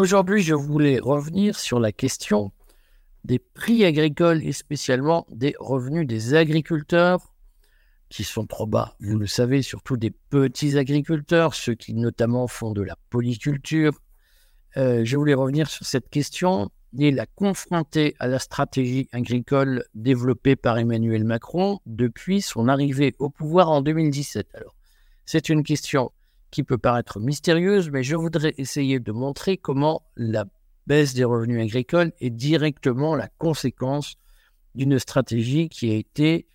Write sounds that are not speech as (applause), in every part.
Aujourd'hui, je voulais revenir sur la question des prix agricoles et spécialement des revenus des agriculteurs qui sont trop bas, vous le savez, surtout des petits agriculteurs, ceux qui notamment font de la polyculture. Euh, je voulais revenir sur cette question et la confronter à la stratégie agricole développée par Emmanuel Macron depuis son arrivée au pouvoir en 2017. Alors, c'est une question qui peut paraître mystérieuse, mais je voudrais essayer de montrer comment la baisse des revenus agricoles est directement la conséquence d'une stratégie qui a été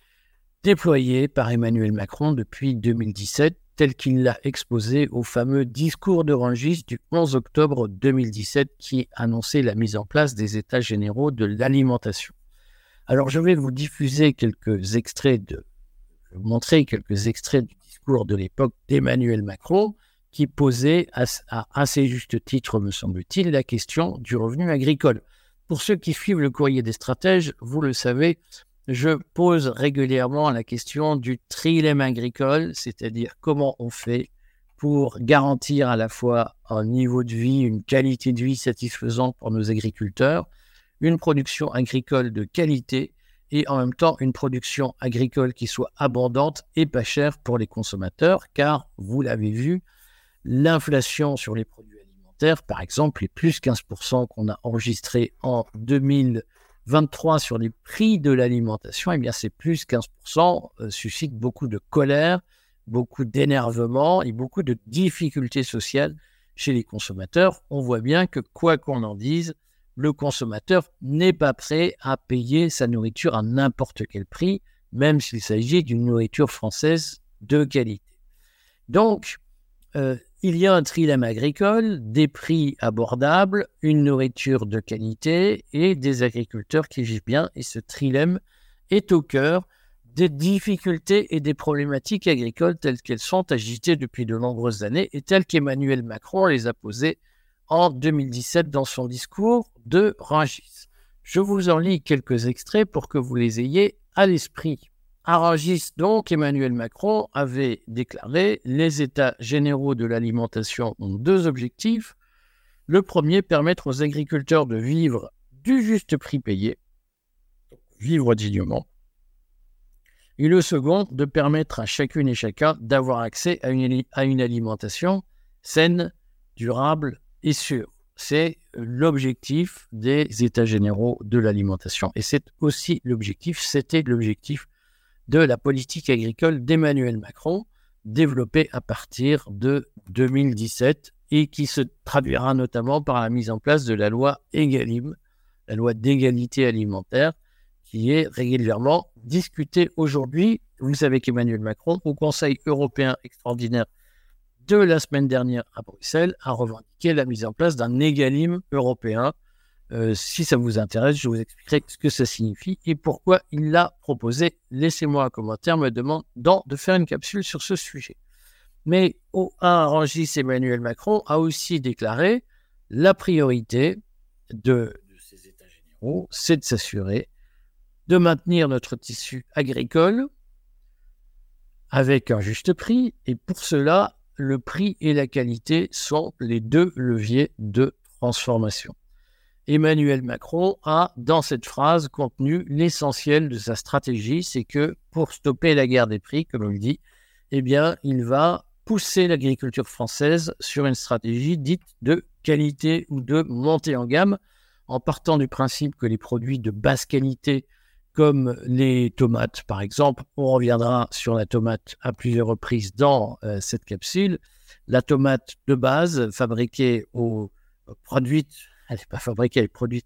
déployée par Emmanuel Macron depuis 2017, tel qu'il l'a exposé au fameux discours de Rangis du 11 octobre 2017 qui annonçait la mise en place des États généraux de l'alimentation. Alors je vais vous diffuser quelques extraits de, montrer quelques extraits du de l'époque d'Emmanuel Macron, qui posait à, assez juste titre, me semble-t-il, la question du revenu agricole. Pour ceux qui suivent le courrier des stratèges, vous le savez, je pose régulièrement la question du trilemme agricole, c'est-à-dire comment on fait pour garantir à la fois un niveau de vie, une qualité de vie satisfaisante pour nos agriculteurs, une production agricole de qualité et en même temps une production agricole qui soit abondante et pas chère pour les consommateurs, car vous l'avez vu, l'inflation sur les produits alimentaires, par exemple, les plus 15% qu'on a enregistré en 2023 sur les prix de l'alimentation, eh bien ces plus 15% euh, suscitent beaucoup de colère, beaucoup d'énervement et beaucoup de difficultés sociales chez les consommateurs. On voit bien que quoi qu'on en dise, le consommateur n'est pas prêt à payer sa nourriture à n'importe quel prix, même s'il s'agit d'une nourriture française de qualité. Donc, euh, il y a un trilemme agricole, des prix abordables, une nourriture de qualité et des agriculteurs qui vivent bien. Et ce trilemme est au cœur des difficultés et des problématiques agricoles telles qu'elles sont agitées depuis de nombreuses années et telles qu'Emmanuel Macron les a posées en 2017 dans son discours de Rangis. Je vous en lis quelques extraits pour que vous les ayez à l'esprit. À Rangis, donc, Emmanuel Macron avait déclaré les États généraux de l'alimentation ont deux objectifs. Le premier, permettre aux agriculteurs de vivre du juste prix payé, vivre dignement. Et le second, de permettre à chacune et chacun d'avoir accès à une, à une alimentation saine, durable C'est l'objectif des États généraux de l'alimentation. Et c'est aussi l'objectif, c'était l'objectif de la politique agricole d'Emmanuel Macron, développée à partir de 2017 et qui se traduira notamment par la mise en place de la loi EGalim, la loi d'égalité alimentaire, qui est régulièrement discutée aujourd'hui. Vous savez qu'Emmanuel Macron, au Conseil européen extraordinaire de la semaine dernière à Bruxelles a revendiqué la mise en place d'un égalim européen. Euh, si ça vous intéresse, je vous expliquerai ce que ça signifie et pourquoi il l'a proposé. Laissez-moi un commentaire me demandant de faire une capsule sur ce sujet. Mais au 1, Rangis Emmanuel Macron a aussi déclaré la priorité de, de ces États généraux, c'est de s'assurer de maintenir notre tissu agricole avec un juste prix. Et pour cela, le prix et la qualité sont les deux leviers de transformation. Emmanuel Macron a, dans cette phrase, contenu l'essentiel de sa stratégie, c'est que pour stopper la guerre des prix, comme on le dit, eh bien, il va pousser l'agriculture française sur une stratégie dite de qualité ou de montée en gamme, en partant du principe que les produits de basse qualité comme les tomates, par exemple. On reviendra sur la tomate à plusieurs reprises dans euh, cette capsule. La tomate de base, fabriquée au, produite, elle n'est pas fabriquée, elle est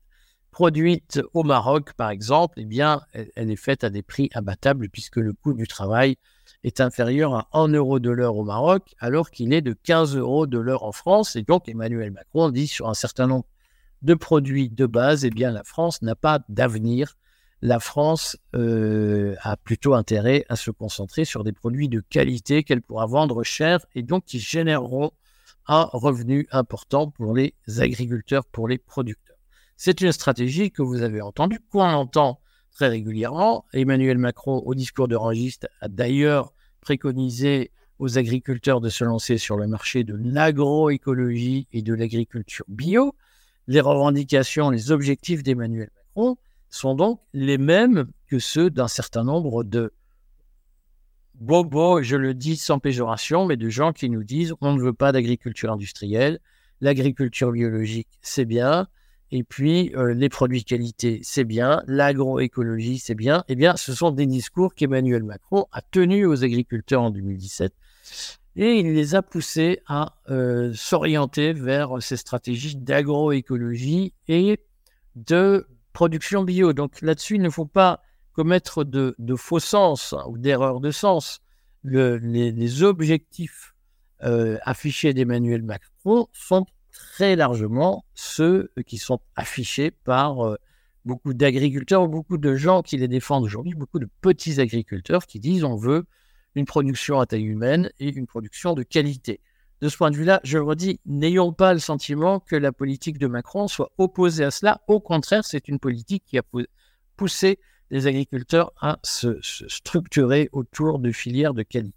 produite, au Maroc, par exemple, eh bien, elle, est faite à des prix abattables puisque le coût du travail est inférieur à 1 euro de l'heure au Maroc, alors qu'il est de 15 euros de l'heure en France. Et donc, Emmanuel Macron dit sur un certain nombre de produits de base, eh bien, la France n'a pas d'avenir la France euh, a plutôt intérêt à se concentrer sur des produits de qualité qu'elle pourra vendre cher et donc qui généreront un revenu important pour les agriculteurs, pour les producteurs. C'est une stratégie que vous avez entendue, qu'on entend très régulièrement. Emmanuel Macron, au discours de Rangiste, a d'ailleurs préconisé aux agriculteurs de se lancer sur le marché de l'agroécologie et de l'agriculture bio. Les revendications, les objectifs d'Emmanuel Macron sont donc les mêmes que ceux d'un certain nombre de bobos, je le dis sans péjoration, mais de gens qui nous disent on ne veut pas d'agriculture industrielle, l'agriculture biologique, c'est bien, et puis euh, les produits qualité, c'est bien, l'agroécologie, c'est bien. Eh bien, ce sont des discours qu'Emmanuel Macron a tenus aux agriculteurs en 2017 et il les a poussés à euh, s'orienter vers ces stratégies d'agroécologie et de production bio. Donc là-dessus, il ne faut pas commettre de, faux sens hein, ou d'erreurs de sens. les, objectifs euh, affichés d'Emmanuel Macron sont très largement ceux qui sont affichés par euh, beaucoup d'agriculteurs, beaucoup de gens qui les défendent aujourd'hui, beaucoup de petits agriculteurs qui disent on veut une production à taille humaine et une production de qualité. De ce point de vue-là, je redis, n'ayons pas le sentiment que la politique de Macron soit opposée à cela. Au contraire, c'est une politique qui a poussé les agriculteurs à se, structurer autour de filières de qualité.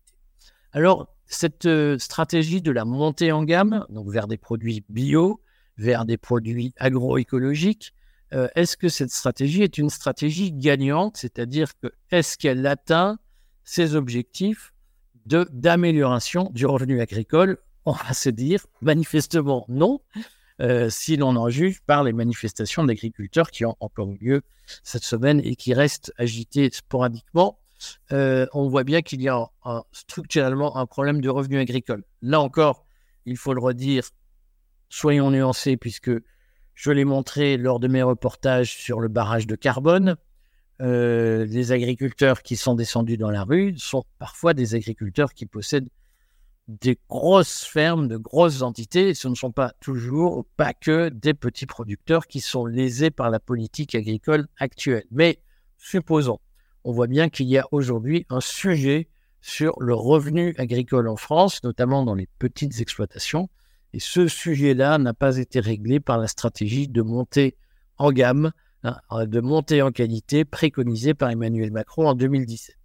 Alors, cette euh, stratégie de la montée en gamme, donc vers des produits bio, vers des produits agroécologiques, euh, est-ce que cette stratégie est une stratégie gagnante? C'est-à-dire que est-ce qu'elle atteint ses objectifs d'amélioration du revenu agricole On va se dire manifestement non, euh, si l'on en juge par les manifestations d'agriculteurs qui ont encore eu lieu cette semaine et qui restent agitées sporadiquement. Euh, on voit bien qu'il y a structurellement un problème de revenu agricole. Là encore, il faut le redire, soyons nuancés, puisque je l'ai montré lors de mes reportages sur le barrage de carbone. Euh, les agriculteurs qui sont descendus dans la rue sont parfois des agriculteurs qui possèdent des grosses fermes, de grosses entités. ce ne sont pas toujours, pas que des petits producteurs qui sont lésés par la politique agricole actuelle. Mais supposons, on voit bien qu'il y a aujourd'hui un sujet sur le revenu agricole en France, notamment dans les petites exploitations. Et ce sujet-là n'a pas été réglé par la stratégie de montée en gamme, hein, de montée en qualité préconisée par Emmanuel Macron en 2017.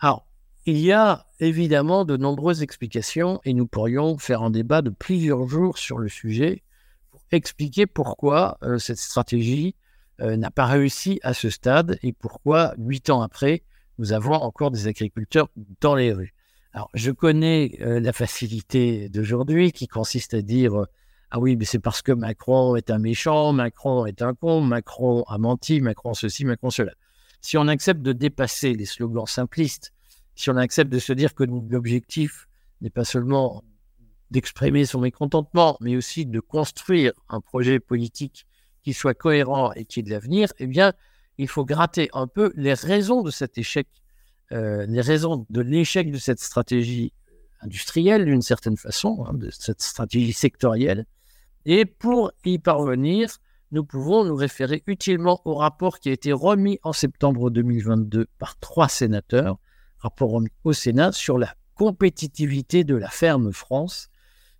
Alors, il y a évidemment de nombreuses explications et nous pourrions faire un débat de plusieurs jours sur le sujet pour expliquer pourquoi euh, cette stratégie euh, n'a pas réussi à ce stade et pourquoi, huit ans après, nous avons encore des agriculteurs dans les rues. Alors, je connais euh, la facilité d'aujourd'hui qui consiste à dire Ah oui, mais c'est parce que Macron est un méchant, Macron est un con, Macron a menti, Macron ceci, Macron cela. Si on accepte de dépasser les slogans simplistes si on accepte de se dire que l'objectif n'est pas seulement d'exprimer son mécontentement, mais aussi de construire un projet politique qui soit cohérent et qui ait de l'avenir, eh bien, il faut gratter un peu les raisons de cet échec, euh, les raisons de l'échec de cette stratégie industrielle, d'une certaine façon, hein, de cette stratégie sectorielle. Et pour y parvenir, nous pouvons nous référer utilement au rapport qui a été remis en septembre 2022 par trois sénateurs, rapport au Sénat sur la compétitivité de la ferme France.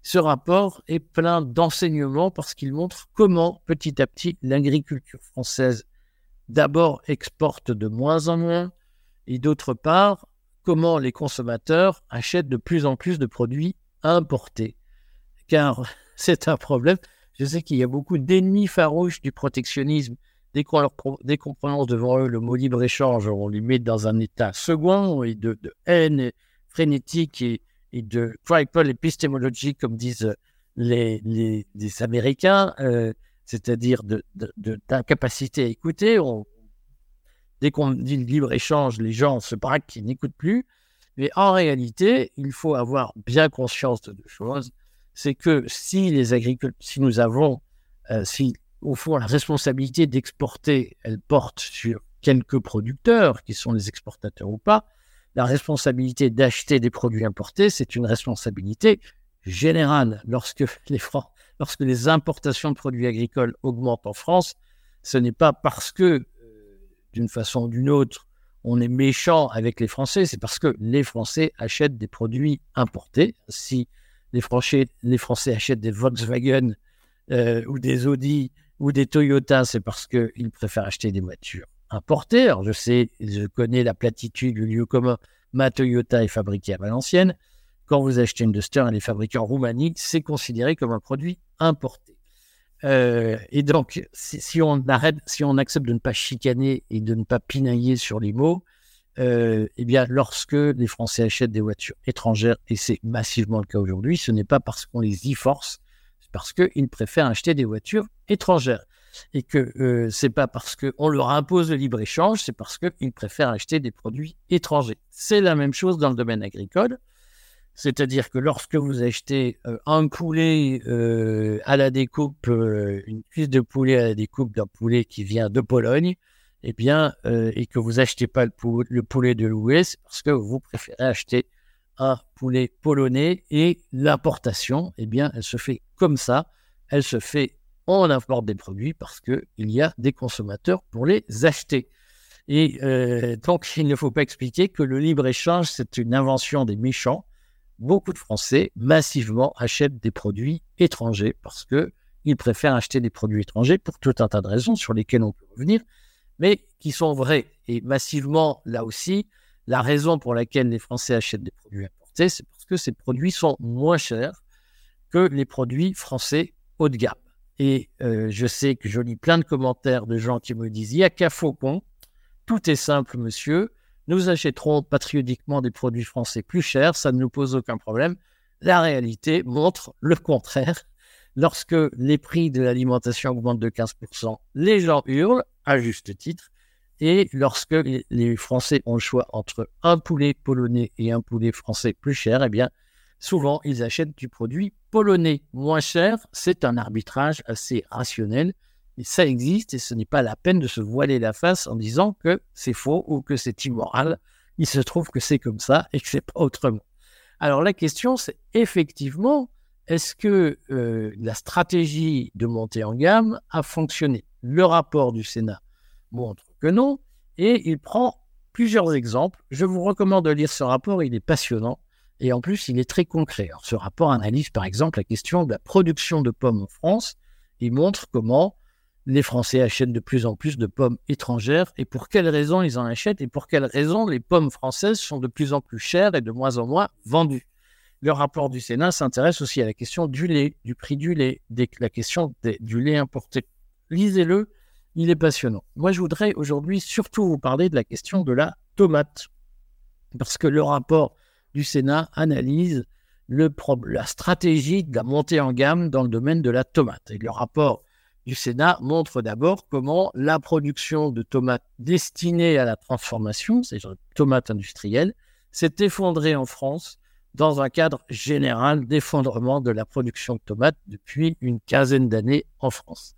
Ce rapport est plein d'enseignements parce qu'il montre comment petit à petit l'agriculture française d'abord exporte de moins en moins et d'autre part comment les consommateurs achètent de plus en plus de produits importés. Car (laughs) c'est un problème. Je sais qu'il y a beaucoup d'ennemis farouches du protectionnisme Dès qu'on prononce devant eux le mot libre-échange, on les met dans un état second et de, haine frénétique et, de triple epistemology, comme disent les, les, Américains, euh, c'est-à-dire d'incapacité à écouter. dès qu'on dit libre-échange, les gens se braquent qui n'écoutent plus. Mais en réalité, il faut avoir bien conscience de deux choses. C'est que si les agriculteurs, si nous avons, euh, si au fond, la responsabilité d'exporter, elle porte sur quelques producteurs, qui sont les exportateurs ou pas. La responsabilité d'acheter des produits importés, c'est une responsabilité générale. Lorsque les, lorsque les importations de produits agricoles augmentent en France, ce n'est pas parce que, euh, d'une façon ou d'une autre, on est méchant avec les Français, c'est parce que les Français achètent des produits importés. Si les Français, les Français achètent des Volkswagen euh, ou des Audi ou des Toyota, c'est parce qu'ils préfèrent acheter des voitures importées. Alors, je sais, je connais la platitude, le lieu commun, ma Toyota est fabriquée à Valenciennes. quand vous achetez une Duster, elle est fabriquée en Roumanie, c'est considéré comme un produit importé. Euh, et donc, si, on arrête, si on accepte de ne pas chicaner et de ne pas pinailler sur les mots, euh, eh bien, lorsque les Français achètent des voitures étrangères, et c'est massivement le cas aujourd'hui, ce n'est pas parce qu'on les y force, parce qu'ils préfèrent acheter des voitures étrangères. Et que euh, c'est pas parce qu'on leur impose le libre-échange, c'est parce qu'ils préfèrent acheter des produits étrangers. C'est la même chose dans le domaine agricole. C'est-à-dire que lorsque vous achetez euh, un poulet euh, à la découpe, euh, une cuisse de poulet à la découpe d'un poulet qui vient de Pologne, eh bien, et que vous achetez pas le, poulet de l'Ouest, parce que vous préférez acheter un poulet polonais et l'importation, eh bien, elle se fait comme ça. Elle se fait, on importe des produits parce qu'il y a des consommateurs pour les acheter. Et donc, il ne faut pas expliquer que le libre-échange, c'est une invention des méchants beaucoup de Français massivement achètent des produits étrangers parce qu'ils préfèrent acheter des produits étrangers pour tout un tas de raisons sur lesquelles on peut revenir, mais qui sont vraies. Et massivement, là aussi, la raison pour laquelle les Français achètent des produits importés, c'est parce que ces produits sont moins chers que les produits français haut de gamme. Et euh, je sais que je lis plein de commentaires de gens qui me disent il n'y a qu'à Faucon, tout est simple, monsieur. Nous achèterons patriotiquement des produits français plus chers, ça ne nous pose aucun problème. La réalité montre le contraire. Lorsque les prix de l'alimentation augmentent de 15%, les gens hurlent, à juste titre. Et lorsque les Français ont le choix entre un poulet polonais et un poulet français plus cher, eh bien, souvent, ils achètent du produit polonais moins cher. C'est un arbitrage assez rationnel et ça existe et ce n'est pas la peine de se voiler la face en disant que c'est faux ou que c'est immoral. Il se trouve que c'est comme ça et que c'est pas autrement. Alors la question, c'est effectivement, est-ce que euh, la stratégie de montée en gamme a fonctionné? Le rapport du Sénat montre que non et il prend plusieurs exemples. Je vous recommande de lire ce rapport, il est passionnant et en plus il est très concret. ce rapport analyse par exemple la question de la production de pommes en France. Il montre comment les Français achètent de plus en plus de pommes étrangères et pour quelles raisons ils en achètent et pour quelles raisons les pommes françaises sont de plus en plus chères et de moins en moins vendues. Le rapport du Sénat s'intéresse aussi à la question du lait, du prix du lait, la question du lait importé. Lisez-le, il est passionnant. Moi, je voudrais aujourd'hui surtout vous parler de la question de la tomate, parce que le rapport du Sénat analyse la stratégie de la montée en gamme dans le domaine de la tomate. Et le rapport du Sénat montre d'abord comment la production de tomates destinées à la transformation, c'est-à-dire tomates industrielles, s'est effondrée en France dans un cadre général d'effondrement de la production de tomates depuis une quinzaine d'années en France.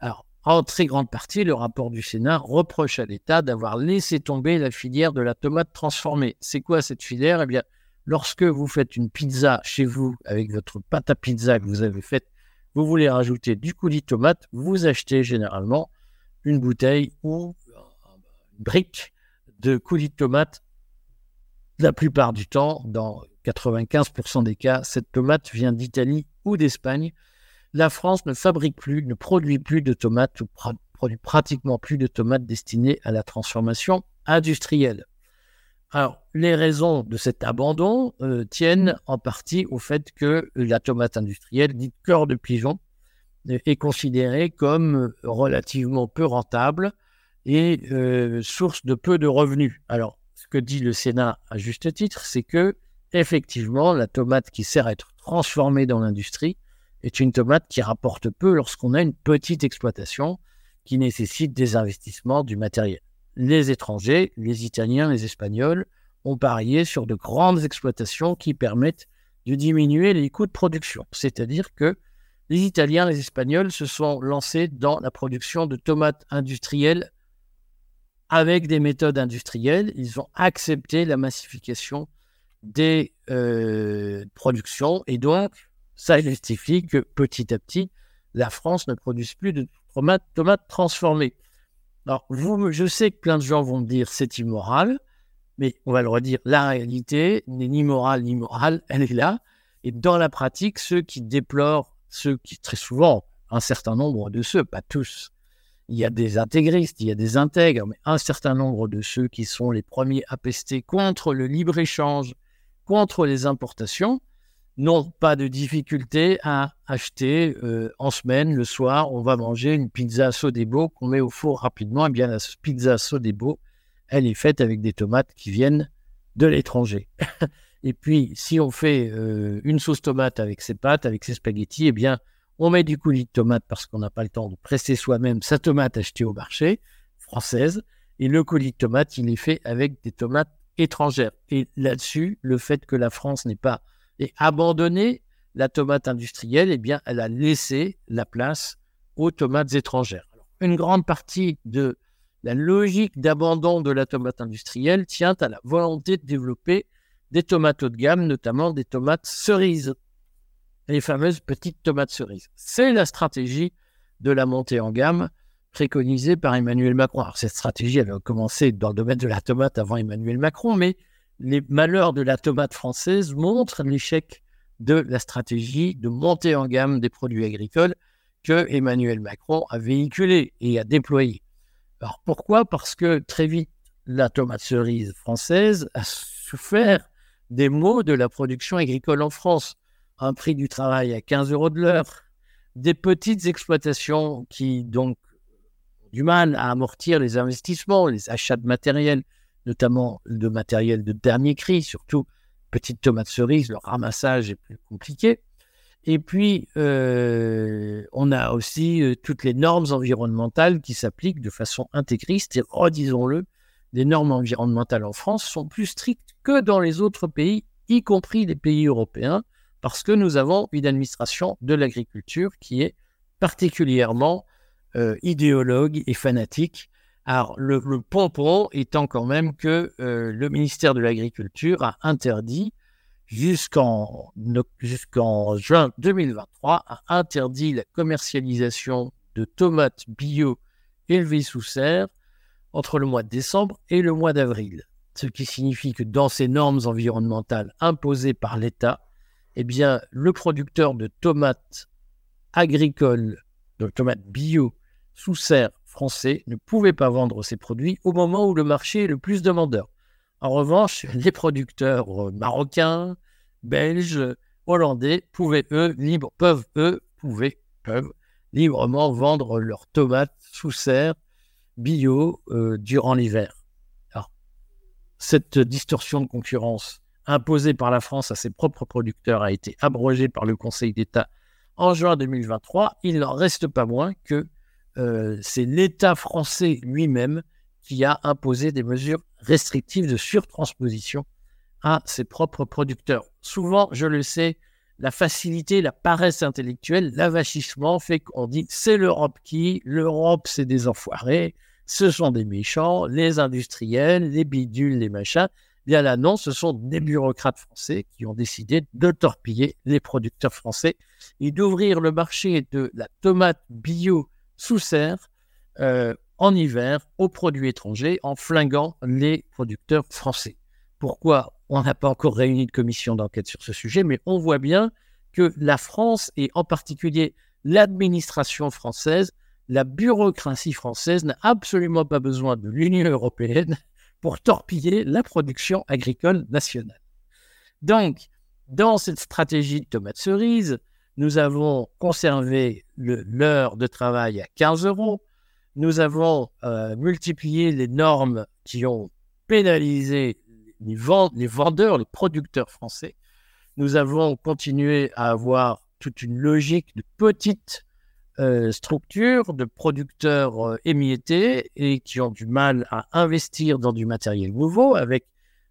Alors, en très grande partie, le rapport du Sénat reproche à l'État d'avoir laissé tomber la filière de la tomate transformée. C'est quoi cette filière? Eh bien, lorsque vous faites une pizza chez vous avec votre pâte à pizza que vous avez faite vous voulez rajouter du coulis de tomate, vous achetez généralement une bouteille ou une brique de coulis de tomate. La plupart du temps, dans 95% des cas, cette tomate vient d'Italie ou d'Espagne. La France ne fabrique plus, ne produit plus de tomates ou produit pratiquement plus de tomates destinées à la transformation industrielle. Alors, les raisons de cet abandon euh, tiennent en partie au fait que la tomate industrielle, dite cœur de pigeon, est considérée comme relativement peu rentable et euh, source de peu de revenus. Alors, ce que dit le Sénat à juste titre, c'est que effectivement, la tomate qui sert à être transformée dans l'industrie est une tomate qui rapporte peu lorsqu'on a une petite exploitation qui nécessite des investissements, du matériel les étrangers, les Italiens, les Espagnols, ont parié sur de grandes exploitations qui permettent de diminuer les coûts de production. C'est-à-dire que les Italiens, les Espagnols se sont lancés dans la production de tomates industrielles avec des méthodes industrielles. Ils ont accepté la massification des euh, productions et donc ça justifie que petit à petit, la France ne produise plus de tomates, tomates transformées. Alors, vous, je sais que plein de gens vont me dire c'est immoral, mais on va le redire, la réalité n'est ni morale ni morale, (laughs) elle est là. Et dans la pratique, ceux qui déplorent, ceux qui, très souvent, un certain nombre de ceux, pas tous, il y a des intégristes, il y a des intègres, mais un certain nombre de ceux qui sont les premiers à pester contre le libre-échange contre les importations n'ont pas de difficulté à acheter euh, en semaine, le soir, on va manger une pizza Sodebo qu'on met au four rapidement. Et eh bien, la pizza Sodebo, elle est faite avec des tomates qui viennent de l'étranger. (laughs) et puis, si on fait euh, une sauce tomate avec ses pâtes, avec ses spaghettis, eh bien, on met du coulis de tomate parce qu'on n'a pas le temps de presser soi-même sa tomate achetée au marché française. Et le coulis de tomate, il est fait avec des tomates étrangères. Et là-dessus, le fait que la France n'ait pas et abandonné la tomate industrielle, eh bien, elle a laissé la place aux tomates étrangères. une grande partie de la logique d'abandon de la tomate industrielle tient à la volonté de développer des tomates haut de gamme, notamment des tomates cerises, les fameuses petites tomates cerises. C'est la stratégie de la montée en gamme préconisée par Emmanuel Macron. Cette stratégie avait commencé dans le domaine de la tomate avant Emmanuel Macron, mais les malheurs de la tomate française montrent l'échec de la stratégie de montée en gamme des produits agricoles que Emmanuel Macron a véhiculé et a déployé. Alors pourquoi? Parce que très vite, la tomate cerise française a souffert des maux de la production agricole en France. Un prix du travail à 15 euros de l'heure, des petites exploitations qui donc ont du mal à amortir les investissements, les achats de matériel, notamment de matériel de dernier cri, surtout petites tomates cerises, le ramassage est plus compliqué. Et puis, euh, on a aussi euh, toutes les normes environnementales qui s'appliquent de façon intégriste. Et redisons-le, les normes environnementales en France sont plus strictes que dans les autres pays, y compris les pays européens, parce que nous avons une administration de l'agriculture qui est particulièrement euh, idéologue et fanatique alors, le, pompon étant quand même que euh, le ministère de l'Agriculture a interdit, jusqu'en juin 2023, a interdit la commercialisation de tomates bio élevées sous serre entre le mois de décembre et le mois d'avril. Ce qui signifie que dans ces normes environnementales imposées par l'État, eh bien, le producteur de tomates agricoles, de tomates bio sous serre français ne pouvaient pas vendre ces produits au moment où le marché est le plus demandeur. En revanche, (laughs) les producteurs euh, marocains, belges, hollandais pouvaient eux, peuvent eux, pouvaient, peuvent librement vendre leurs tomates sous serre bio euh, durant l'hiver. Cette distorsion de concurrence imposée par la France à ses propres producteurs a été abrogée par le Conseil d'État en juin 2023. Il n'en reste pas moins que euh, c'est l'État français lui-même qui a imposé des mesures restrictives de surtransposition à ses propres producteurs. Souvent, je le sais, la facilité, la paresse intellectuelle, l'avachissement fait qu'on dit c'est l'Europe qui, l'Europe c'est des enfoirés, ce sont des méchants, les industriels, les bidules, les machins. Bien là, non, ce sont des bureaucrates français qui ont décidé de torpiller les producteurs français et d'ouvrir le marché de la tomate bio sous serre euh, en hiver aux produits étrangers en flinguant les producteurs français. Pourquoi On n'a pas encore réuni de commission d'enquête sur ce sujet, mais on voit bien que la France et en particulier l'administration française, la bureaucratie française n'a absolument pas besoin de l'Union européenne pour torpiller la production agricole nationale. Donc, dans cette stratégie de tomates cerises, nous avons conservé l'heure de travail à 15 euros. Nous avons euh, multiplié les normes qui ont pénalisé les, vendeurs, les producteurs français. Nous avons continué à avoir toute une logique de petites euh, structures, de producteurs euh, émiettés et qui ont du mal à investir dans du matériel nouveau avec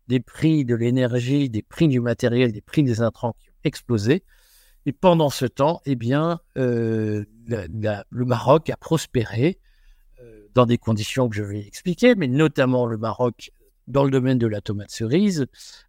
des prix de l'énergie, des prix du matériel, des prix des intrants qui ont explosé. Et pendant ce temps, eh bien, euh, le Maroc a prospéré euh, dans des conditions que je vais expliquer, mais notamment le Maroc, dans le domaine de la tomate cerise,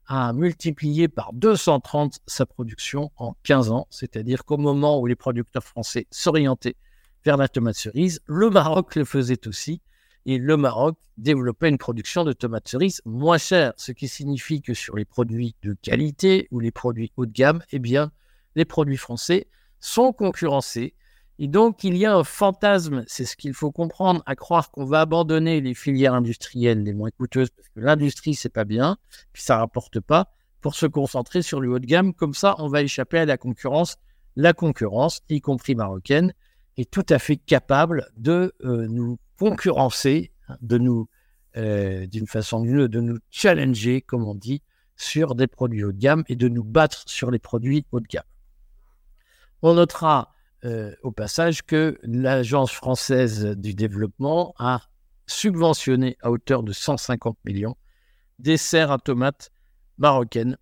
a multiplié par 230 sa production en 15 ans. C'est-à-dire qu'au moment où les producteurs français s'orientaient vers la tomate cerise, le Maroc le faisait aussi. Et le Maroc développait une production de tomates cerises moins chère, ce qui signifie que sur les produits de qualité ou les produits haut de gamme, eh bien, les produits français sont concurrencés. Et donc, il y a un fantasme, c'est ce qu'il faut comprendre, à croire qu'on va abandonner les filières industrielles les moins coûteuses, parce que l'industrie, c'est pas bien, puis ça rapporte pas, pour se concentrer sur le haut de gamme. Comme ça, on va échapper à la concurrence. La concurrence, y compris marocaine, est tout à fait capable de euh, nous concurrencer, de nous, euh, d'une façon ou d'une autre, de nous challenger, comme on dit, sur des produits haut de gamme et de nous battre sur les produits haut de gamme. On notera euh, au passage que l'Agence française du développement a subventionné à hauteur de 150 millions des serres à tomates marocaines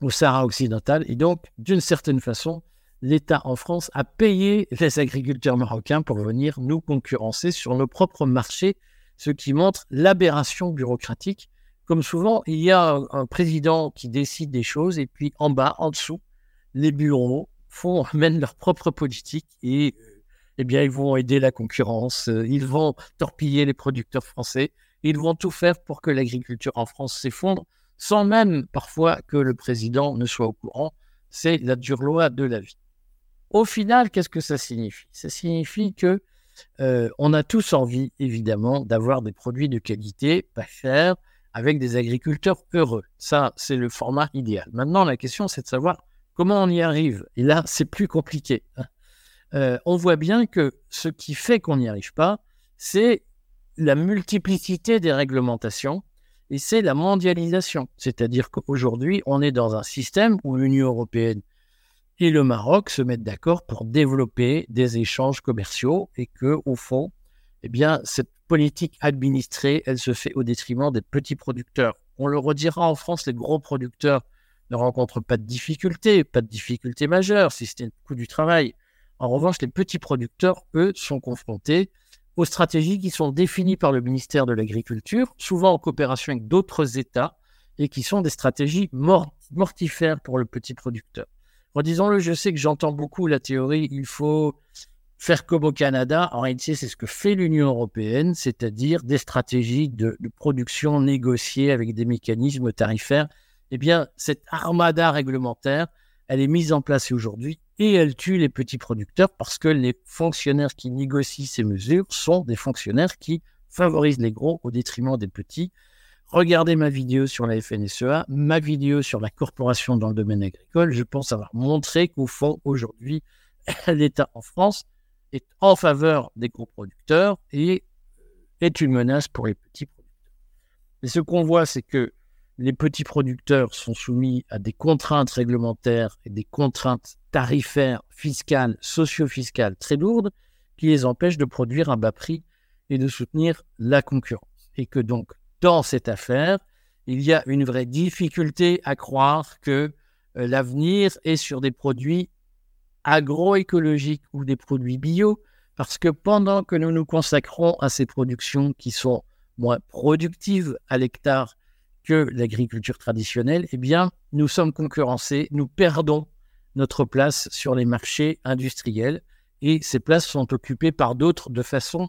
au Sahara occidental. Et donc, d'une certaine façon, l'État en France a payé les agriculteurs marocains pour venir nous concurrencer sur nos propres marchés, ce qui montre l'aberration bureaucratique. Comme souvent, il y a un, président qui décide des choses et puis en bas, en dessous, les bureaux font, (laughs) mènent leur propre politique et eh bien, ils vont aider la concurrence, euh, ils vont torpiller les producteurs français, ils vont tout faire pour que l'agriculture en France s'effondre, sans même parfois que le président ne soit au courant. C'est la dure loi de la vie. Au final, qu'est-ce que ça signifie? Ça signifie que euh, on a tous envie, évidemment, d'avoir des produits de qualité, pas chers, avec des agriculteurs heureux. Ça, c'est le format idéal. Maintenant, la question, c'est de savoir comment on y arrive? Et là, c'est plus compliqué. Hein. Euh, on voit bien que ce qui fait qu'on n'y arrive pas, c'est la multiplicité des réglementations et c'est la mondialisation. C'est-à-dire qu'aujourd'hui, on est dans un système où l'Union européenne et le Maroc se mettent d'accord pour développer des échanges commerciaux et que, au fond, eh bien, cette politique administrée, elle se fait au détriment des petits producteurs. On le redira en France, les gros producteurs ne rencontrent pas de difficultés, pas de difficultés majeures, si c'était le coût du travail. En revanche, les petits producteurs, eux, sont confrontés aux stratégies qui sont définies par le ministère de l'Agriculture, souvent en coopération avec d'autres États, et qui sont des stratégies mortifères pour le petit producteur. Redisons-le, je sais que j'entends beaucoup la théorie, il faut faire comme au Canada. En réalité, c'est ce que fait l'Union européenne, c'est-à-dire des stratégies de, production négociées avec des mécanismes tarifaires. Eh bien, cette armada réglementaire, elle est mise en place aujourd'hui et elle tue les petits producteurs parce que les fonctionnaires qui négocient ces mesures sont des fonctionnaires qui favorisent les gros au détriment des petits regardez ma vidéo sur la FNSEA, ma vidéo sur la corporation dans le domaine agricole. Je pense avoir montré qu'au fond, aujourd'hui, (laughs) l'État en France est en faveur des gros producteurs et est une menace pour les petits producteurs. Mais ce qu'on voit, c'est que les petits producteurs sont soumis à des contraintes réglementaires et des contraintes tarifaires, fiscales, socio-fiscales très lourdes qui les empêchent de produire à bas prix et de soutenir la concurrence. Et que donc dans cette affaire, il y a une vraie difficulté à croire que euh, l'avenir est sur des produits agroécologiques ou des produits bio, parce que pendant que nous nous consacrons à ces productions qui sont moins productives à l'hectare que l'agriculture traditionnelle, eh bien, nous sommes concurrencés, nous perdons notre place sur les marchés industriels et ces places sont occupées par d'autres de façon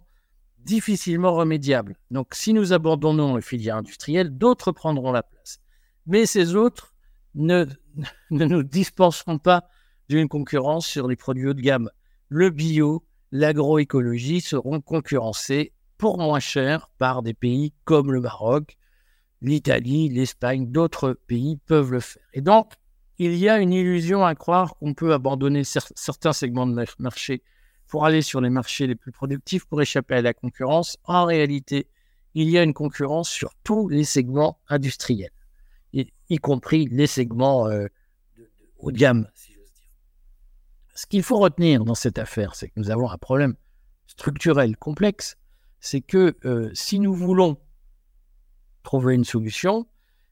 difficilement remédiable. Donc, si nous abandonnons les filières industrielles, d'autres prendront la place. Mais ces autres ne, (laughs) ne nous dispenseront pas d'une concurrence sur les produits haut de gamme. Le bio, l'agroécologie seront concurrencés pour moins cher par des pays comme le Maroc, l'Italie, l'Espagne, d'autres pays peuvent le faire. Et donc, il y a une illusion à croire qu'on peut abandonner certains segments de marché pour aller sur les marchés les plus productifs pour échapper à la concurrence. En réalité, il y a une concurrence sur tous les segments industriels, y, compris les segments euh, haut de gamme, si j'ose dire. Ce qu'il faut retenir dans cette affaire, c'est que nous avons un problème structurel complexe. C'est que euh, si nous voulons trouver une solution,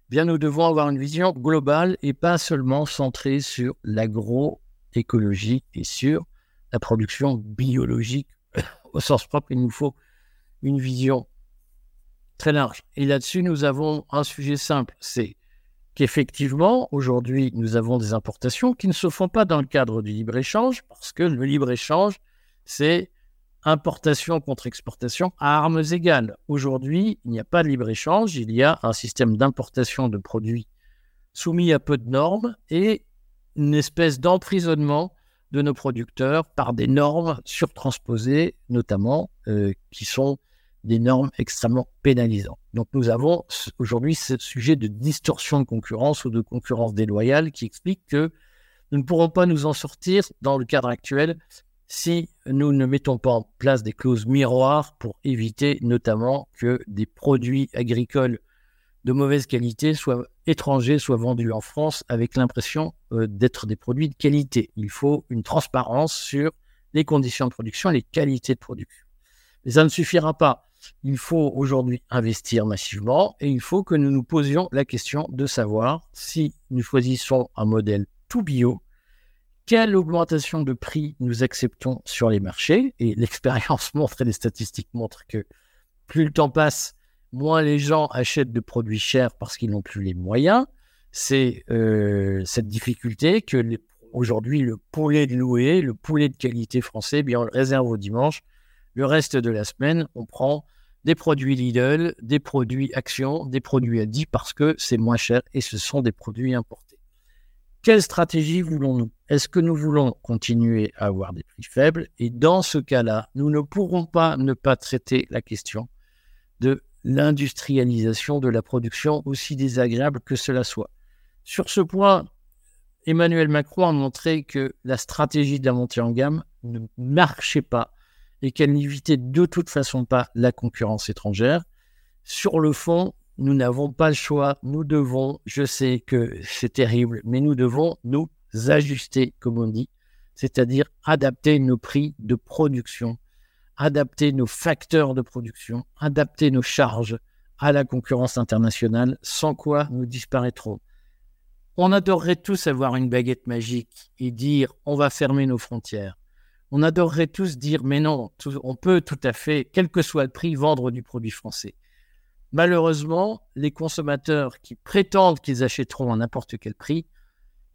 bien nous devons avoir une vision globale et pas seulement centrée sur l'agroécologie et sur la production biologique (laughs) au sens propre. Il nous faut une vision très large. Et là-dessus, nous avons un sujet simple, c'est qu'effectivement, aujourd'hui, nous avons des importations qui ne se font pas dans le cadre du libre-échange, parce que le libre-échange, c'est importation contre exportation à armes égales. Aujourd'hui, il n'y a pas de libre-échange, il y a un système d'importation de produits soumis à peu de normes et une espèce d'emprisonnement de nos producteurs par des normes surtransposées, notamment, euh, qui sont des normes extrêmement pénalisantes. Donc nous avons aujourd'hui ce sujet de distorsion de concurrence ou de concurrence déloyale qui explique que nous ne pourrons pas nous en sortir dans le cadre actuel si nous ne mettons pas en place des clauses miroirs pour éviter notamment que des produits agricoles de mauvaise qualité soient étrangers, soient vendus en France avec l'impression euh, d'être des produits de qualité. Il faut une transparence sur les conditions de production les qualités de production. Mais ça ne suffira pas. Il faut aujourd'hui investir massivement et il faut que nous nous posions la question de savoir si nous choisissons un modèle tout bio, quelle augmentation de prix nous acceptons sur les marchés? Et l'expérience (laughs) montre et les statistiques montrent que plus le temps passe, moins les gens achètent de produits chers parce qu'ils n'ont plus les moyens. C'est euh, cette difficulté que aujourd'hui le poulet de louer, le poulet de qualité français, eh bien on le réserve au dimanche. Le reste de la semaine, on prend des produits Lidl, des produits Action, des produits Aldi parce que c'est moins cher et ce sont des produits importés. Quelle stratégie voulons-nous? Est-ce que nous voulons continuer à avoir des prix faibles? Et dans ce cas-là, nous ne pourrons pas ne pas traiter la question de l'industrialisation de la production, aussi désagréable que cela soit. Sur ce point, Emmanuel Macron a montré que la stratégie de la montée en gamme ne marchait pas et qu'elle n'évitait de toute façon pas la concurrence étrangère. Sur le fond, nous n'avons pas le choix. Nous devons, je sais que c'est terrible, mais nous devons nous ajuster, comme on dit, c'est-à-dire adapter nos prix de production, adapter nos facteurs de production, adapter nos charges à la concurrence internationale, sans quoi nous disparaîtrons. On adorerait tous avoir une baguette magique et dire on va fermer nos frontières on adorerait tous dire, mais non, on peut tout à fait, quel que soit le prix, vendre du produit français. Malheureusement, les consommateurs qui prétendent qu'ils achèteront à n'importe quel prix,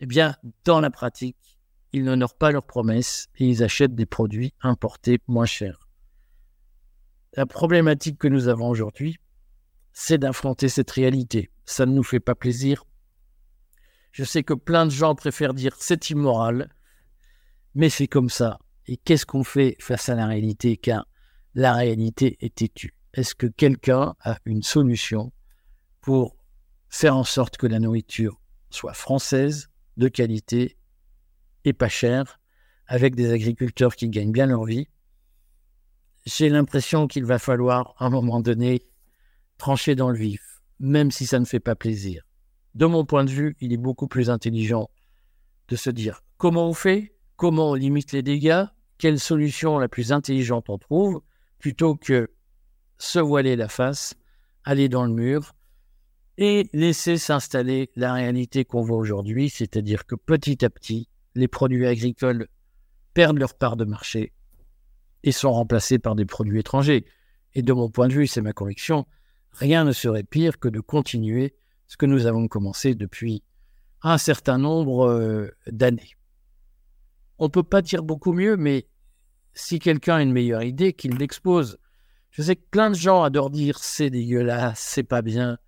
eh bien, dans la pratique, ils n'honorent pas leurs promesses et ils achètent des produits importés moins chers. La problématique que nous avons aujourd'hui, c'est d'affronter cette réalité. Ça ne nous fait pas plaisir. Je sais que plein de gens préfèrent dire c'est immoral, mais c'est comme ça. Et qu'est-ce qu'on fait face à la réalité Car la réalité est têtue? Est-ce que quelqu'un a une solution pour faire en sorte que la nourriture soit française, de qualité et pas chère, avec des agriculteurs qui gagnent bien leur vie? J'ai l'impression qu'il va falloir, à un moment donné, trancher dans le vif, même si ça ne fait pas plaisir. De mon point de vue, il est beaucoup plus intelligent de se dire comment on fait? Comment on limite les dégâts, quelle solution la plus intelligente on trouve, plutôt que se voiler la face, aller dans le mur et laisser s'installer la réalité qu'on voit aujourd'hui, c'est-à-dire que petit à petit, les produits agricoles perdent leur part de marché et sont remplacés par des produits étrangers. Et de mon point de vue, c'est ma conviction, rien ne serait pire que de continuer ce que nous avons commencé depuis un certain nombre euh, d'années on ne peut pas dire beaucoup mieux, mais si quelqu'un a une meilleure idée, qu'il l'expose. Je sais que plein de gens adorent dire c'est dégueulasse, c'est pas bien.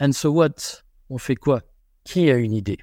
And so what? On fait quoi? Qui a une idée?